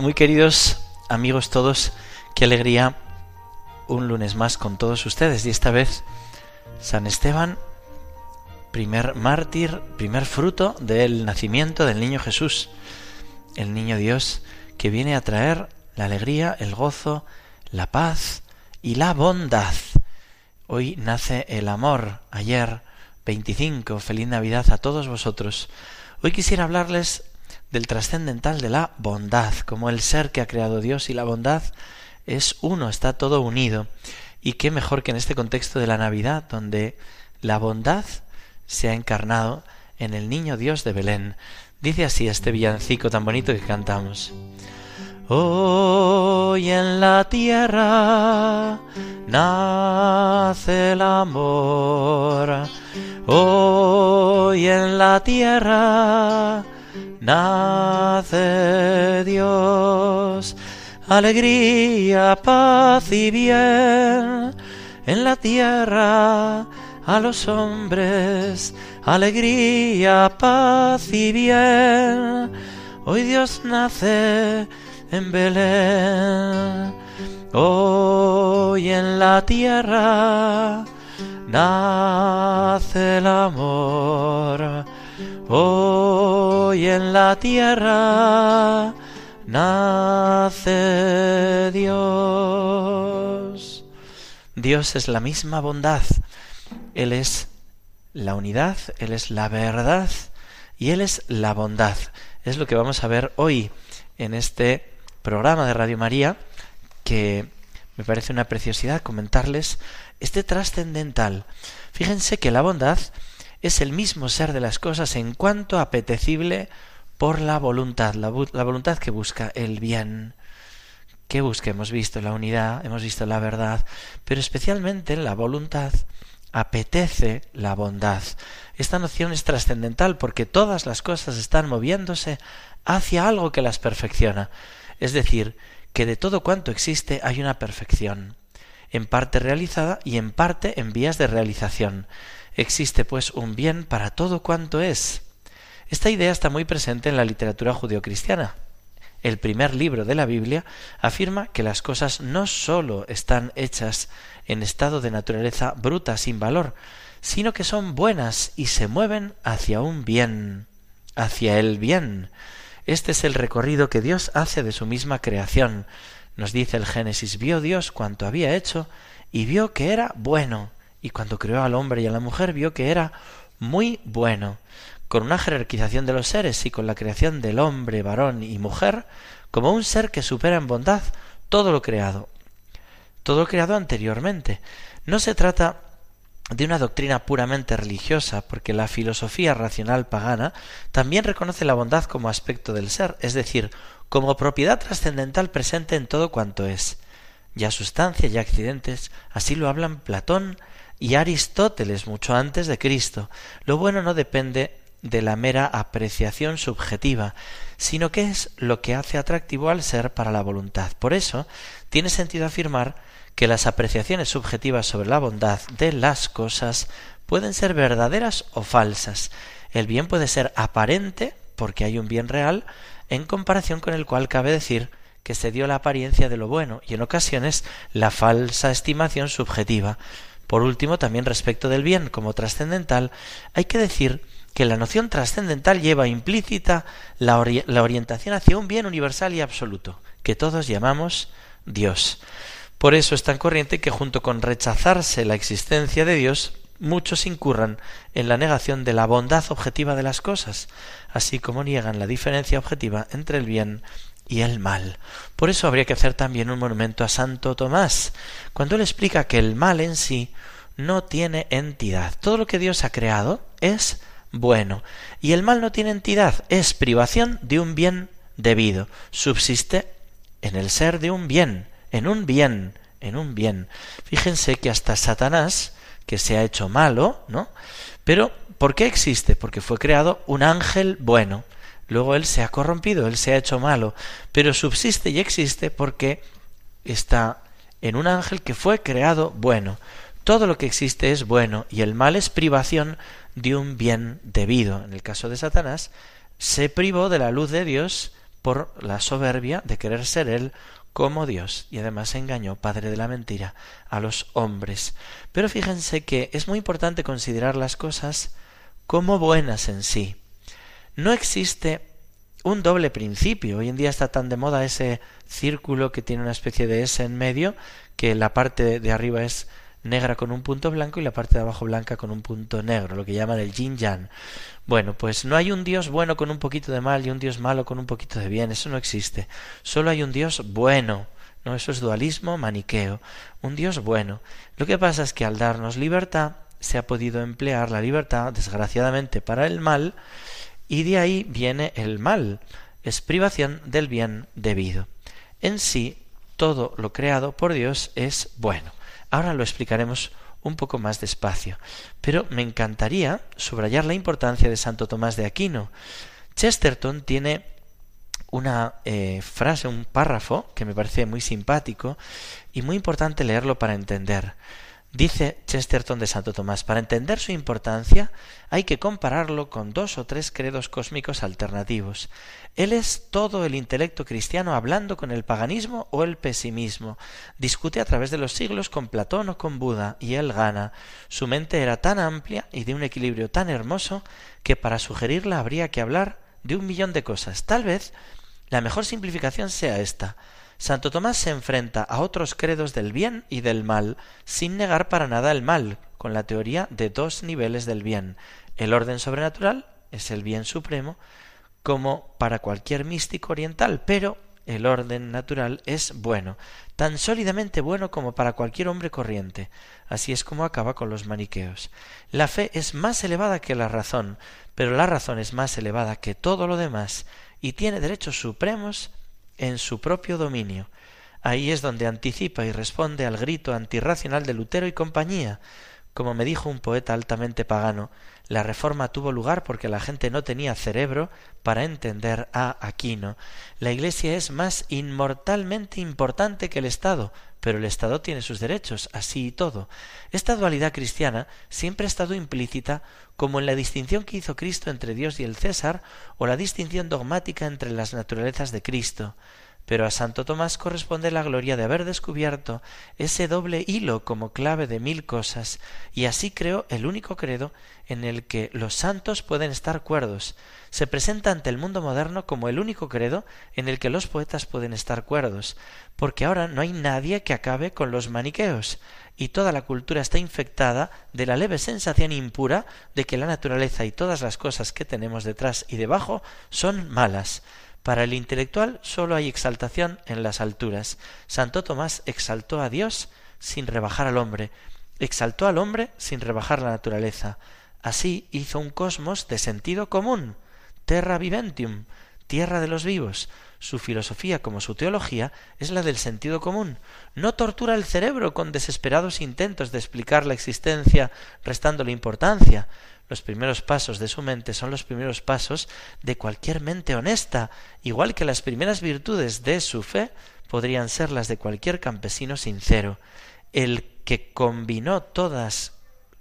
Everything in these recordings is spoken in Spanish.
muy queridos amigos todos, qué alegría un lunes más con todos ustedes y esta vez San Esteban, primer mártir, primer fruto del nacimiento del niño Jesús, el niño Dios que viene a traer la alegría, el gozo, la paz y la bondad. Hoy nace el amor, ayer 25, feliz Navidad a todos vosotros. Hoy quisiera hablarles del trascendental de la bondad, como el ser que ha creado Dios y la bondad es uno, está todo unido. Y qué mejor que en este contexto de la Navidad, donde la bondad se ha encarnado en el niño Dios de Belén. Dice así este villancico tan bonito que cantamos. Hoy en la tierra nace el amor. Hoy en la tierra nace Dios. Alegría, paz y bien en la tierra a los hombres. Alegría, paz y bien. Hoy Dios nace en Belén. Hoy en la tierra nace el amor Hoy en la tierra nace Dios. Dios es la misma bondad. Él es la unidad, Él es la verdad y Él es la bondad. Es lo que vamos a ver hoy en este programa de Radio María que me parece una preciosidad comentarles este trascendental. Fíjense que la bondad es el mismo ser de las cosas en cuanto apetecible por la voluntad, la, voluntad que busca el bien. ¿Qué busca? Hemos visto la unidad, hemos visto la verdad, pero especialmente en la voluntad apetece la bondad. Esta noción es trascendental porque todas las cosas están moviéndose hacia algo que las perfecciona. Es decir, que de todo cuanto existe hay una perfección, en parte realizada y en parte en vías de realización. Existe pues un bien para todo cuanto es. Esta idea está muy presente en la literatura judeocristiana. El primer libro de la Biblia afirma que las cosas no sólo están hechas en estado de naturaleza bruta sin valor, sino que son buenas y se mueven hacia un bien, hacia el bien. Este es el recorrido que Dios hace de su misma creación. Nos dice el Génesis, vio Dios cuanto había hecho y vio que era bueno y cuando creó al hombre y a la mujer vio que era muy bueno, con una jerarquización de los seres y con la creación del hombre, varón y mujer, como un ser que supera en bondad todo lo creado, todo lo creado anteriormente. No se trata de una doctrina puramente religiosa, porque la filosofía racional pagana también reconoce la bondad como aspecto del ser, es decir, como propiedad trascendental presente en todo cuanto es. Ya sustancia, ya accidentes, así lo hablan Platón, y Aristóteles mucho antes de Cristo. Lo bueno no depende de la mera apreciación subjetiva, sino que es lo que hace atractivo al ser para la voluntad. Por eso, tiene sentido afirmar que las apreciaciones subjetivas sobre la bondad de las cosas pueden ser verdaderas o falsas. El bien puede ser aparente, porque hay un bien real, en comparación con el cual cabe decir que se dio la apariencia de lo bueno y en ocasiones la falsa estimación subjetiva. Por último, también respecto del bien como trascendental, hay que decir que la noción trascendental lleva implícita la, orientación hacia un bien universal y absoluto, que todos llamamos Dios. Por eso es tan corriente que junto con rechazarse la existencia de Dios, muchos incurran en la negación de la bondad objetiva de las cosas, así como niegan la diferencia objetiva entre el bien y el mal. Por eso habría que hacer también un monumento a Santo Tomás, cuando él explica que el mal en sí no tiene entidad. Todo lo que Dios ha creado es bueno, y el mal no tiene entidad, es privación de un bien debido, subsiste en el ser de un bien, en un bien, en un bien. Fíjense que hasta Satanás, que se ha hecho malo, ¿no? Pero, ¿por qué existe? Porque fue creado un ángel bueno. Luego él se ha corrompido, él se ha hecho malo, pero subsiste y existe porque está en un ángel que fue creado bueno. Todo lo que existe es bueno y el mal es privación de un bien debido. En el caso de Satanás, se privó de la luz de Dios por la soberbia de querer ser él como Dios y además engañó, padre de la mentira, a los hombres. Pero fíjense que es muy importante considerar las cosas como buenas en sí. No existe un doble principio. Hoy en día está tan de moda ese círculo que tiene una especie de S en medio, que la parte de arriba es negra con un punto blanco y la parte de abajo blanca con un punto negro, lo que llaman el yin yang. Bueno, pues no hay un Dios bueno con un poquito de mal y un Dios malo con un poquito de bien, eso no existe. Solo hay un Dios bueno. No, eso es dualismo maniqueo, un Dios bueno. Lo que pasa es que al darnos libertad se ha podido emplear la libertad, desgraciadamente, para el mal, y de ahí viene el mal, es privación del bien debido. En sí, todo lo creado por Dios es bueno. Ahora lo explicaremos un poco más despacio, pero me encantaría subrayar la importancia de Santo Tomás de Aquino. Chesterton tiene una eh, frase, un párrafo que me parece muy simpático y muy importante leerlo para entender. Dice Chesterton de Santo Tomás, para entender su importancia hay que compararlo con dos o tres credos cósmicos alternativos. Él es todo el intelecto cristiano hablando con el paganismo o el pesimismo. Discute a través de los siglos con Platón o con Buda, y él gana. Su mente era tan amplia y de un equilibrio tan hermoso que para sugerirla habría que hablar de un millón de cosas. Tal vez la mejor simplificación sea esta. Santo Tomás se enfrenta a otros credos del bien y del mal, sin negar para nada el mal, con la teoría de dos niveles del bien. El orden sobrenatural es el bien supremo, como para cualquier místico oriental, pero el orden natural es bueno, tan sólidamente bueno como para cualquier hombre corriente. Así es como acaba con los maniqueos. La fe es más elevada que la razón, pero la razón es más elevada que todo lo demás, y tiene derechos supremos en su propio dominio. Ahí es donde anticipa y responde al grito antirracional de Lutero y compañía. Como me dijo un poeta altamente pagano, la reforma tuvo lugar porque la gente no tenía cerebro para entender a Aquino. La Iglesia es más inmortalmente importante que el Estado, pero el Estado tiene sus derechos, así y todo. Esta dualidad cristiana siempre ha estado implícita como en la distinción que hizo Cristo entre Dios y el César o la distinción dogmática entre las naturalezas de Cristo. Pero a Santo Tomás corresponde la gloria de haber descubierto ese doble hilo como clave de mil cosas, y así creó el único credo en el que los santos pueden estar cuerdos. Se presenta ante el mundo moderno como el único credo en el que los poetas pueden estar cuerdos, porque ahora no hay nadie que acabe con los maniqueos, y toda la cultura está infectada de la leve sensación impura de que la naturaleza y todas las cosas que tenemos detrás y debajo son malas. Para el intelectual sólo hay exaltación en las alturas. Santo Tomás exaltó a Dios sin rebajar al hombre, exaltó al hombre sin rebajar la naturaleza. Así hizo un cosmos de sentido común, terra viventium, tierra de los vivos. Su filosofía como su teología es la del sentido común. No tortura el cerebro con desesperados intentos de explicar la existencia restándole importancia. Los primeros pasos de su mente son los primeros pasos de cualquier mente honesta, igual que las primeras virtudes de su fe podrían ser las de cualquier campesino sincero. El que combinó todas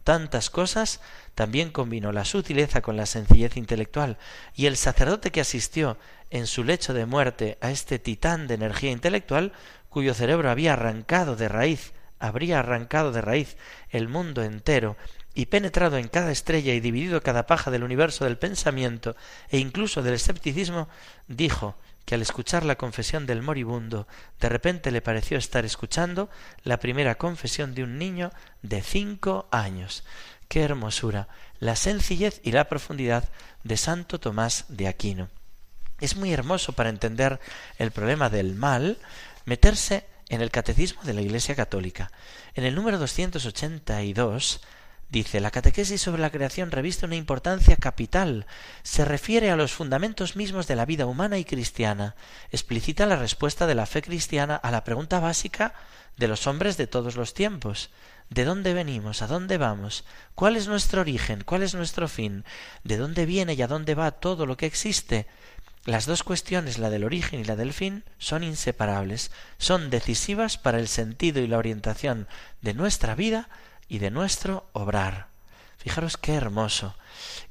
tantas cosas, también combinó la sutileza con la sencillez intelectual, y el sacerdote que asistió en su lecho de muerte a este titán de energía intelectual, cuyo cerebro había arrancado de raíz, habría arrancado de raíz el mundo entero, y penetrado en cada estrella y dividido cada paja del universo del pensamiento e incluso del escepticismo, dijo que al escuchar la confesión del moribundo, de repente le pareció estar escuchando la primera confesión de un niño de cinco años. ¡Qué hermosura! La sencillez y la profundidad de Santo Tomás de Aquino. Es muy hermoso para entender el problema del mal meterse en el Catecismo de la Iglesia Católica. En el número 282 Dice, la catequesis sobre la creación reviste una importancia capital. Se refiere a los fundamentos mismos de la vida humana y cristiana. Explicita la respuesta de la fe cristiana a la pregunta básica de los hombres de todos los tiempos. ¿De dónde venimos? ¿A dónde vamos? ¿Cuál es nuestro origen? ¿Cuál es nuestro fin? ¿De dónde viene y a dónde va todo lo que existe? Las dos cuestiones, la del origen y la del fin, son inseparables, son decisivas para el sentido y la orientación de nuestra vida y de nuestro obrar. Fijaros qué hermoso.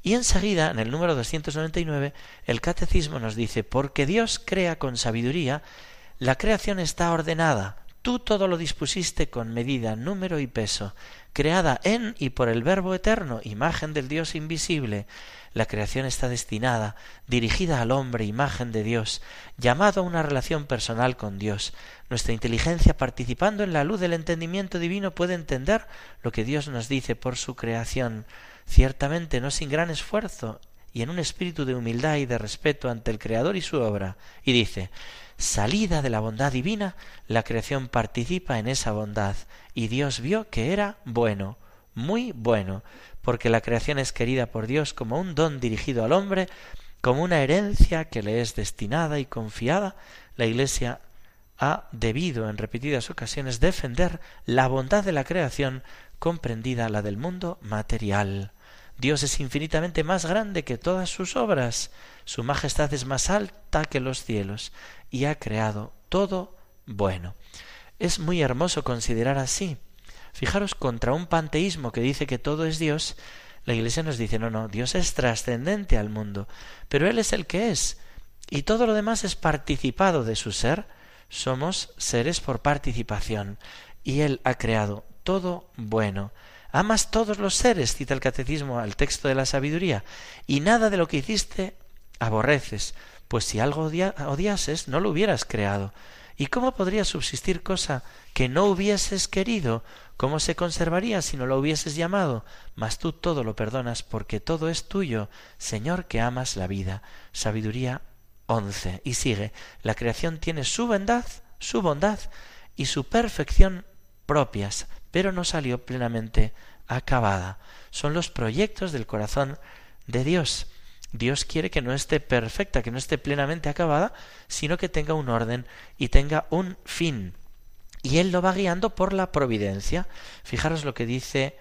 Y enseguida, en el número 299, el catecismo nos dice, porque Dios crea con sabiduría, la creación está ordenada, tú todo lo dispusiste con medida, número y peso, creada en y por el Verbo eterno, imagen del Dios invisible, la creación está destinada, dirigida al hombre, imagen de Dios, llamado a una relación personal con Dios. Nuestra inteligencia, participando en la luz del entendimiento divino, puede entender lo que Dios nos dice por su creación, ciertamente no sin gran esfuerzo, y en un espíritu de humildad y de respeto ante el Creador y su obra. Y dice, salida de la bondad divina, la creación participa en esa bondad, y Dios vio que era bueno, muy bueno, porque la creación es querida por Dios como un don dirigido al hombre, como una herencia que le es destinada y confiada, la Iglesia ha debido en repetidas ocasiones defender la bondad de la creación comprendida la del mundo material. Dios es infinitamente más grande que todas sus obras, su majestad es más alta que los cielos, y ha creado todo bueno. Es muy hermoso considerar así Fijaros, contra un panteísmo que dice que todo es Dios, la Iglesia nos dice, no, no, Dios es trascendente al mundo, pero Él es el que es, y todo lo demás es participado de su ser, somos seres por participación, y Él ha creado todo bueno. Amas todos los seres, cita el catecismo al texto de la sabiduría, y nada de lo que hiciste aborreces, pues si algo odiases no lo hubieras creado. ¿Y cómo podría subsistir cosa que no hubieses querido? ¿Cómo se conservaría si no lo hubieses llamado? Mas tú todo lo perdonas porque todo es tuyo, Señor que amas la vida. Sabiduría 11. Y sigue, la creación tiene su bondad, su bondad y su perfección propias, pero no salió plenamente acabada. Son los proyectos del corazón de Dios. Dios quiere que no esté perfecta, que no esté plenamente acabada, sino que tenga un orden y tenga un fin. Y Él lo va guiando por la providencia. Fijaros lo que dice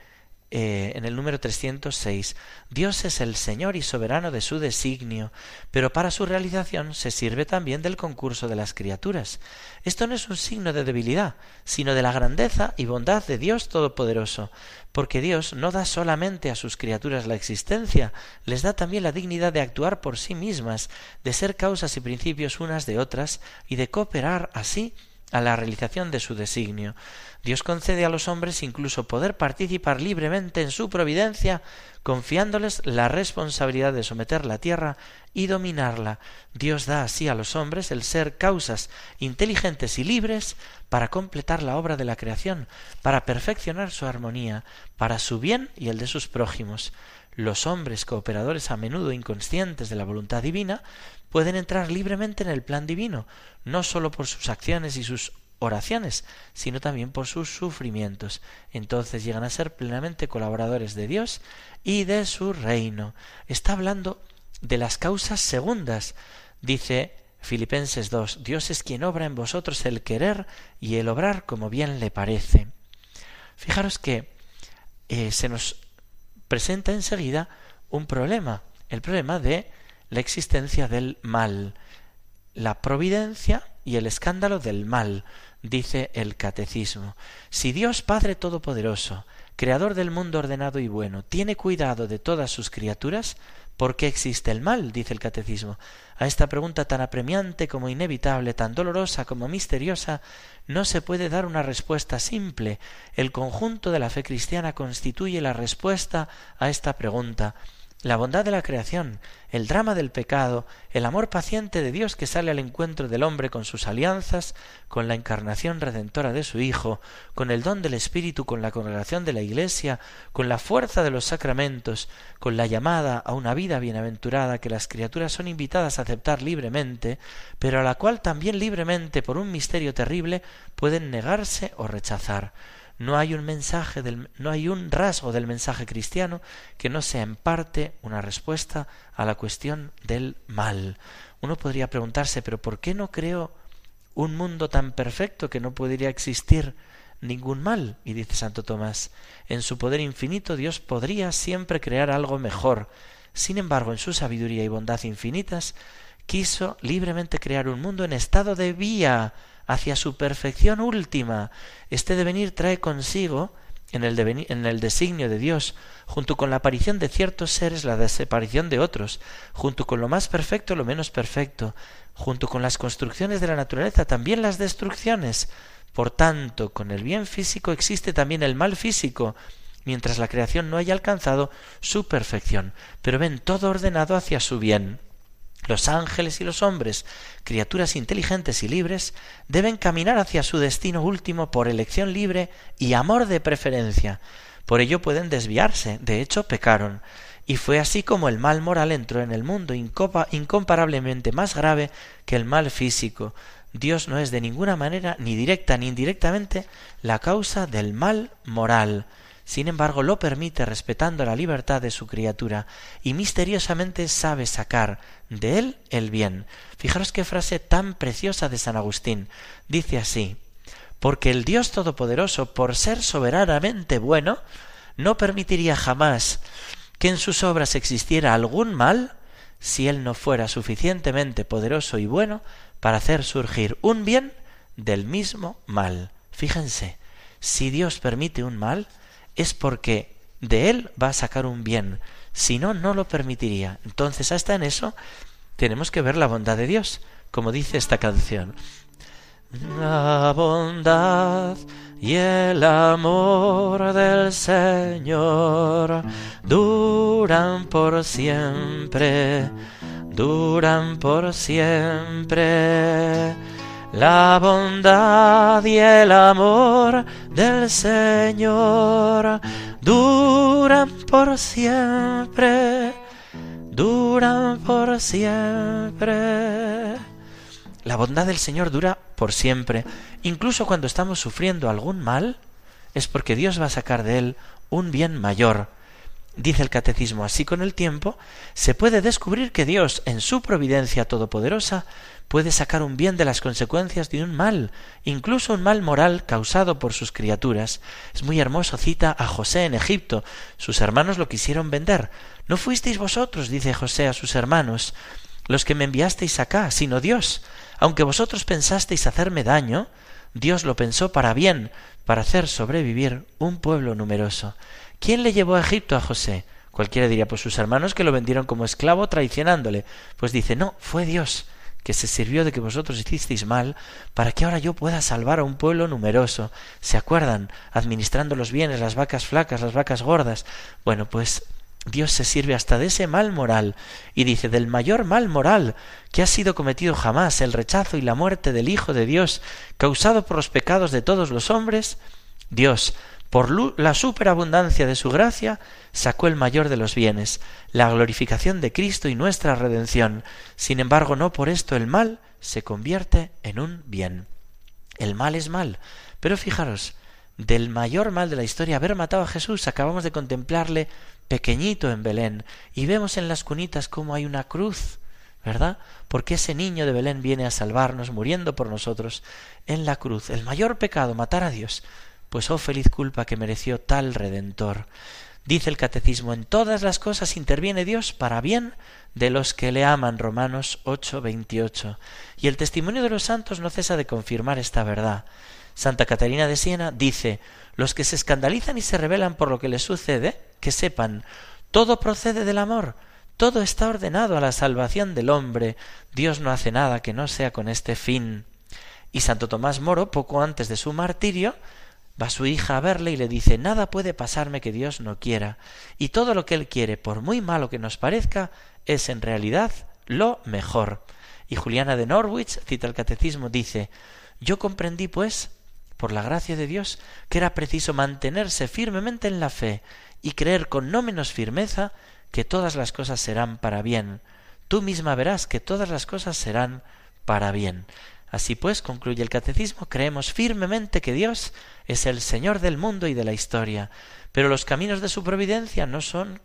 eh, en el número 306. Dios es el Señor y soberano de su designio, pero para su realización se sirve también del concurso de las criaturas. Esto no es un signo de debilidad, sino de la grandeza y bondad de Dios Todopoderoso, porque Dios no da solamente a sus criaturas la existencia, les da también la dignidad de actuar por sí mismas, de ser causas y principios unas de otras, y de cooperar así a la realización de su designio. Dios concede a los hombres incluso poder participar libremente en su providencia, confiándoles la responsabilidad de someter la tierra y dominarla. Dios da así a los hombres el ser causas inteligentes y libres para completar la obra de la creación, para perfeccionar su armonía, para su bien y el de sus prójimos. Los hombres cooperadores a menudo inconscientes de la voluntad divina pueden entrar libremente en el plan divino, no sólo por sus acciones y sus oraciones, sino también por sus sufrimientos. Entonces llegan a ser plenamente colaboradores de Dios y de su reino. Está hablando de las causas segundas. Dice Filipenses 2, Dios es quien obra en vosotros el querer y el obrar como bien le parece. Fijaros que eh, se nos presenta enseguida un problema, el problema de la existencia del mal, la providencia y el escándalo del mal, dice el catecismo. Si Dios Padre Todopoderoso, Creador del mundo ordenado y bueno, tiene cuidado de todas sus criaturas, ¿por qué existe el mal? dice el catecismo. A esta pregunta tan apremiante como inevitable, tan dolorosa como misteriosa, no se puede dar una respuesta simple. El conjunto de la fe cristiana constituye la respuesta a esta pregunta la bondad de la creación, el drama del pecado, el amor paciente de Dios que sale al encuentro del hombre con sus alianzas, con la encarnación redentora de su Hijo, con el don del Espíritu, con la congregación de la Iglesia, con la fuerza de los sacramentos, con la llamada a una vida bienaventurada que las criaturas son invitadas a aceptar libremente, pero a la cual también libremente, por un misterio terrible, pueden negarse o rechazar. No hay un mensaje del, no hay un rasgo del mensaje cristiano que no sea en parte una respuesta a la cuestión del mal. Uno podría preguntarse, pero ¿por qué no creo un mundo tan perfecto que no podría existir ningún mal? Y dice Santo Tomás, en su poder infinito Dios podría siempre crear algo mejor. Sin embargo, en su sabiduría y bondad infinitas, quiso libremente crear un mundo en estado de vía hacia su perfección última. Este devenir trae consigo, en el, en el designio de Dios, junto con la aparición de ciertos seres, la desaparición de otros, junto con lo más perfecto, lo menos perfecto, junto con las construcciones de la naturaleza, también las destrucciones. Por tanto, con el bien físico existe también el mal físico, mientras la creación no haya alcanzado su perfección, pero ven todo ordenado hacia su bien. Los ángeles y los hombres, criaturas inteligentes y libres, deben caminar hacia su destino último por elección libre y amor de preferencia. Por ello pueden desviarse, de hecho pecaron. Y fue así como el mal moral entró en el mundo, incomparablemente más grave que el mal físico. Dios no es de ninguna manera, ni directa ni indirectamente, la causa del mal moral sin embargo lo permite respetando la libertad de su criatura y misteriosamente sabe sacar de él el bien. Fijaros qué frase tan preciosa de San Agustín. Dice así porque el Dios Todopoderoso, por ser soberanamente bueno, no permitiría jamás que en sus obras existiera algún mal si él no fuera suficientemente poderoso y bueno para hacer surgir un bien del mismo mal. Fíjense, si Dios permite un mal, es porque de él va a sacar un bien, si no, no lo permitiría. Entonces, hasta en eso tenemos que ver la bondad de Dios, como dice esta canción. La bondad y el amor del Señor duran por siempre, duran por siempre la bondad y el amor del Señor duran por siempre, duran por siempre. La bondad del Señor dura por siempre. Incluso cuando estamos sufriendo algún mal, es porque Dios va a sacar de él un bien mayor. Dice el catecismo, así con el tiempo se puede descubrir que Dios, en su providencia todopoderosa, puede sacar un bien de las consecuencias de un mal, incluso un mal moral causado por sus criaturas. Es muy hermoso, cita a José en Egipto. Sus hermanos lo quisieron vender. No fuisteis vosotros, dice José a sus hermanos, los que me enviasteis acá, sino Dios. Aunque vosotros pensasteis hacerme daño, Dios lo pensó para bien, para hacer sobrevivir un pueblo numeroso. ¿Quién le llevó a Egipto a José? Cualquiera diría, pues sus hermanos que lo vendieron como esclavo traicionándole. Pues dice, no, fue Dios que se sirvió de que vosotros hicisteis mal, para que ahora yo pueda salvar a un pueblo numeroso. ¿Se acuerdan? Administrando los bienes, las vacas flacas, las vacas gordas. Bueno, pues Dios se sirve hasta de ese mal moral y dice del mayor mal moral que ha sido cometido jamás, el rechazo y la muerte del Hijo de Dios, causado por los pecados de todos los hombres, Dios por la superabundancia de su gracia, sacó el mayor de los bienes, la glorificación de Cristo y nuestra redención. Sin embargo, no por esto el mal se convierte en un bien. El mal es mal. Pero fijaros, del mayor mal de la historia, haber matado a Jesús, acabamos de contemplarle pequeñito en Belén, y vemos en las cunitas cómo hay una cruz, ¿verdad? Porque ese niño de Belén viene a salvarnos, muriendo por nosotros en la cruz. El mayor pecado, matar a Dios, pues oh feliz culpa que mereció tal Redentor. Dice el Catecismo, en todas las cosas interviene Dios para bien de los que le aman, Romanos 8, 28. Y el testimonio de los santos no cesa de confirmar esta verdad. Santa Catarina de Siena dice, los que se escandalizan y se rebelan por lo que les sucede, que sepan, todo procede del amor, todo está ordenado a la salvación del hombre, Dios no hace nada que no sea con este fin. Y Santo Tomás Moro, poco antes de su martirio, Va su hija a verle y le dice Nada puede pasarme que Dios no quiera, y todo lo que Él quiere, por muy malo que nos parezca, es en realidad lo mejor. Y Juliana de Norwich, cita el catecismo, dice Yo comprendí, pues, por la gracia de Dios, que era preciso mantenerse firmemente en la fe y creer con no menos firmeza que todas las cosas serán para bien. Tú misma verás que todas las cosas serán para bien. Así pues, concluye el catecismo, creemos firmemente que Dios es el Señor del mundo y de la historia, pero los caminos de su providencia no son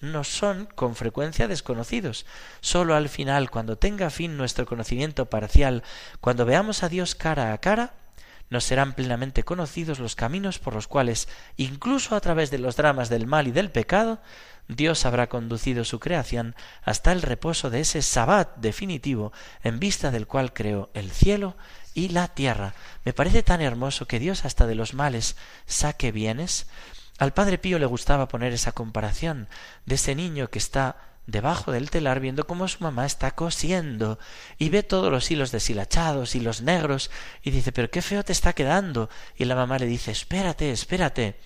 no son con frecuencia desconocidos. Sólo al final, cuando tenga fin nuestro conocimiento parcial, cuando veamos a Dios cara a cara, nos serán plenamente conocidos los caminos por los cuales, incluso a través de los dramas del mal y del pecado, Dios habrá conducido su creación hasta el reposo de ese sabbat definitivo en vista del cual creó el cielo y la tierra. Me parece tan hermoso que Dios hasta de los males saque bienes. Al padre Pío le gustaba poner esa comparación de ese niño que está debajo del telar viendo cómo su mamá está cosiendo y ve todos los hilos deshilachados y los negros y dice pero qué feo te está quedando y la mamá le dice espérate espérate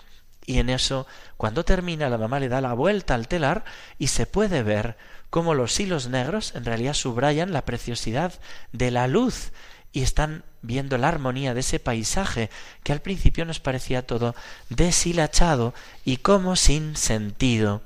y en eso cuando termina la mamá le da la vuelta al telar y se puede ver cómo los hilos negros en realidad subrayan la preciosidad de la luz y están viendo la armonía de ese paisaje que al principio nos parecía todo deshilachado y como sin sentido.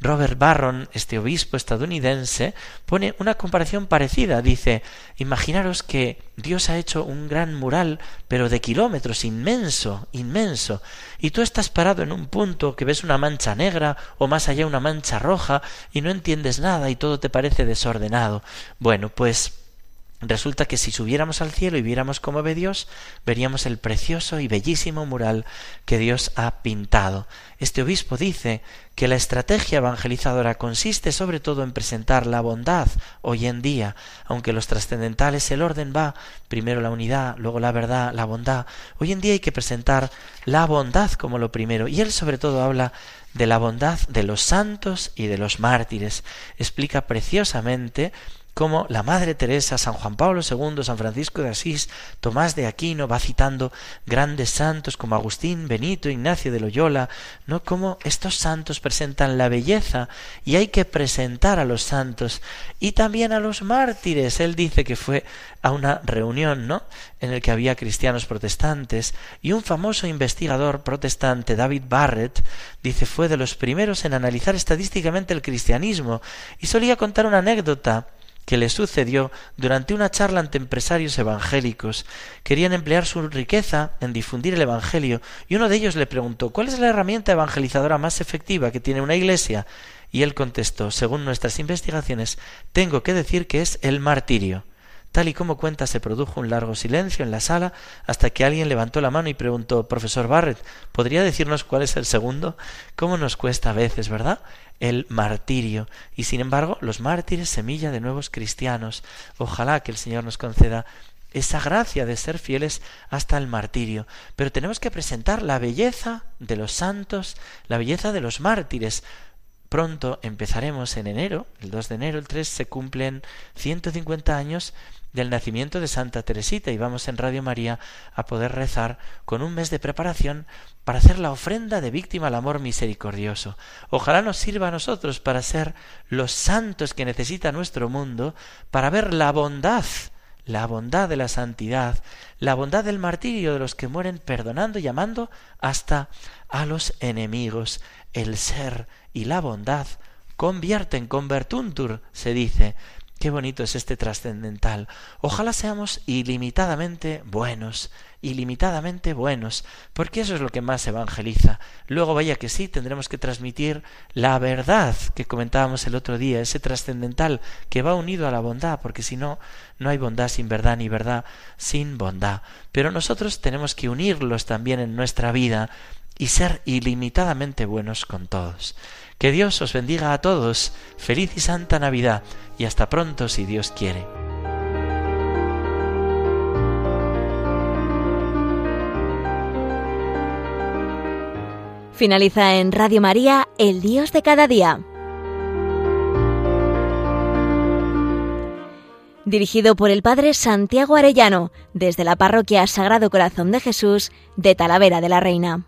Robert Barron, este obispo estadounidense, pone una comparación parecida. Dice, imaginaros que Dios ha hecho un gran mural, pero de kilómetros, inmenso, inmenso, y tú estás parado en un punto que ves una mancha negra o más allá una mancha roja y no entiendes nada y todo te parece desordenado. Bueno, pues Resulta que si subiéramos al cielo y viéramos cómo ve Dios, veríamos el precioso y bellísimo mural que Dios ha pintado. Este obispo dice que la estrategia evangelizadora consiste sobre todo en presentar la bondad hoy en día, aunque los trascendentales el orden va primero la unidad, luego la verdad, la bondad. Hoy en día hay que presentar la bondad como lo primero, y él sobre todo habla de la bondad de los santos y de los mártires. Explica preciosamente como la Madre Teresa, San Juan Pablo II, San Francisco de Asís, Tomás de Aquino, va citando grandes santos como Agustín, Benito, Ignacio de Loyola, ¿no? Como estos santos presentan la belleza y hay que presentar a los santos y también a los mártires. Él dice que fue a una reunión, ¿no? En el que había cristianos protestantes y un famoso investigador protestante, David Barrett, dice fue de los primeros en analizar estadísticamente el cristianismo y solía contar una anécdota que le sucedió durante una charla ante empresarios evangélicos. Querían emplear su riqueza en difundir el Evangelio y uno de ellos le preguntó ¿Cuál es la herramienta evangelizadora más efectiva que tiene una iglesia? Y él contestó Según nuestras investigaciones, tengo que decir que es el martirio. Tal y como cuenta, se produjo un largo silencio en la sala hasta que alguien levantó la mano y preguntó Profesor Barrett, ¿podría decirnos cuál es el segundo? ¿Cómo nos cuesta a veces, verdad? El martirio. Y sin embargo, los mártires, semilla de nuevos cristianos. Ojalá que el Señor nos conceda esa gracia de ser fieles hasta el martirio. Pero tenemos que presentar la belleza de los santos, la belleza de los mártires, pronto empezaremos en enero, el 2 de enero, el 3, se cumplen 150 años del nacimiento de Santa Teresita y vamos en Radio María a poder rezar con un mes de preparación para hacer la ofrenda de víctima al amor misericordioso. Ojalá nos sirva a nosotros para ser los santos que necesita nuestro mundo, para ver la bondad, la bondad de la santidad, la bondad del martirio de los que mueren perdonando y amando hasta a los enemigos. El ser y la bondad convierten, convertuntur, se dice, Qué bonito es este trascendental. Ojalá seamos ilimitadamente buenos, ilimitadamente buenos, porque eso es lo que más evangeliza. Luego vaya que sí, tendremos que transmitir la verdad que comentábamos el otro día, ese trascendental que va unido a la bondad, porque si no, no hay bondad sin verdad ni verdad sin bondad. Pero nosotros tenemos que unirlos también en nuestra vida y ser ilimitadamente buenos con todos. Que Dios os bendiga a todos. Feliz y santa Navidad y hasta pronto si Dios quiere. Finaliza en Radio María, El Dios de cada día. Dirigido por el Padre Santiago Arellano, desde la Parroquia Sagrado Corazón de Jesús de Talavera de la Reina.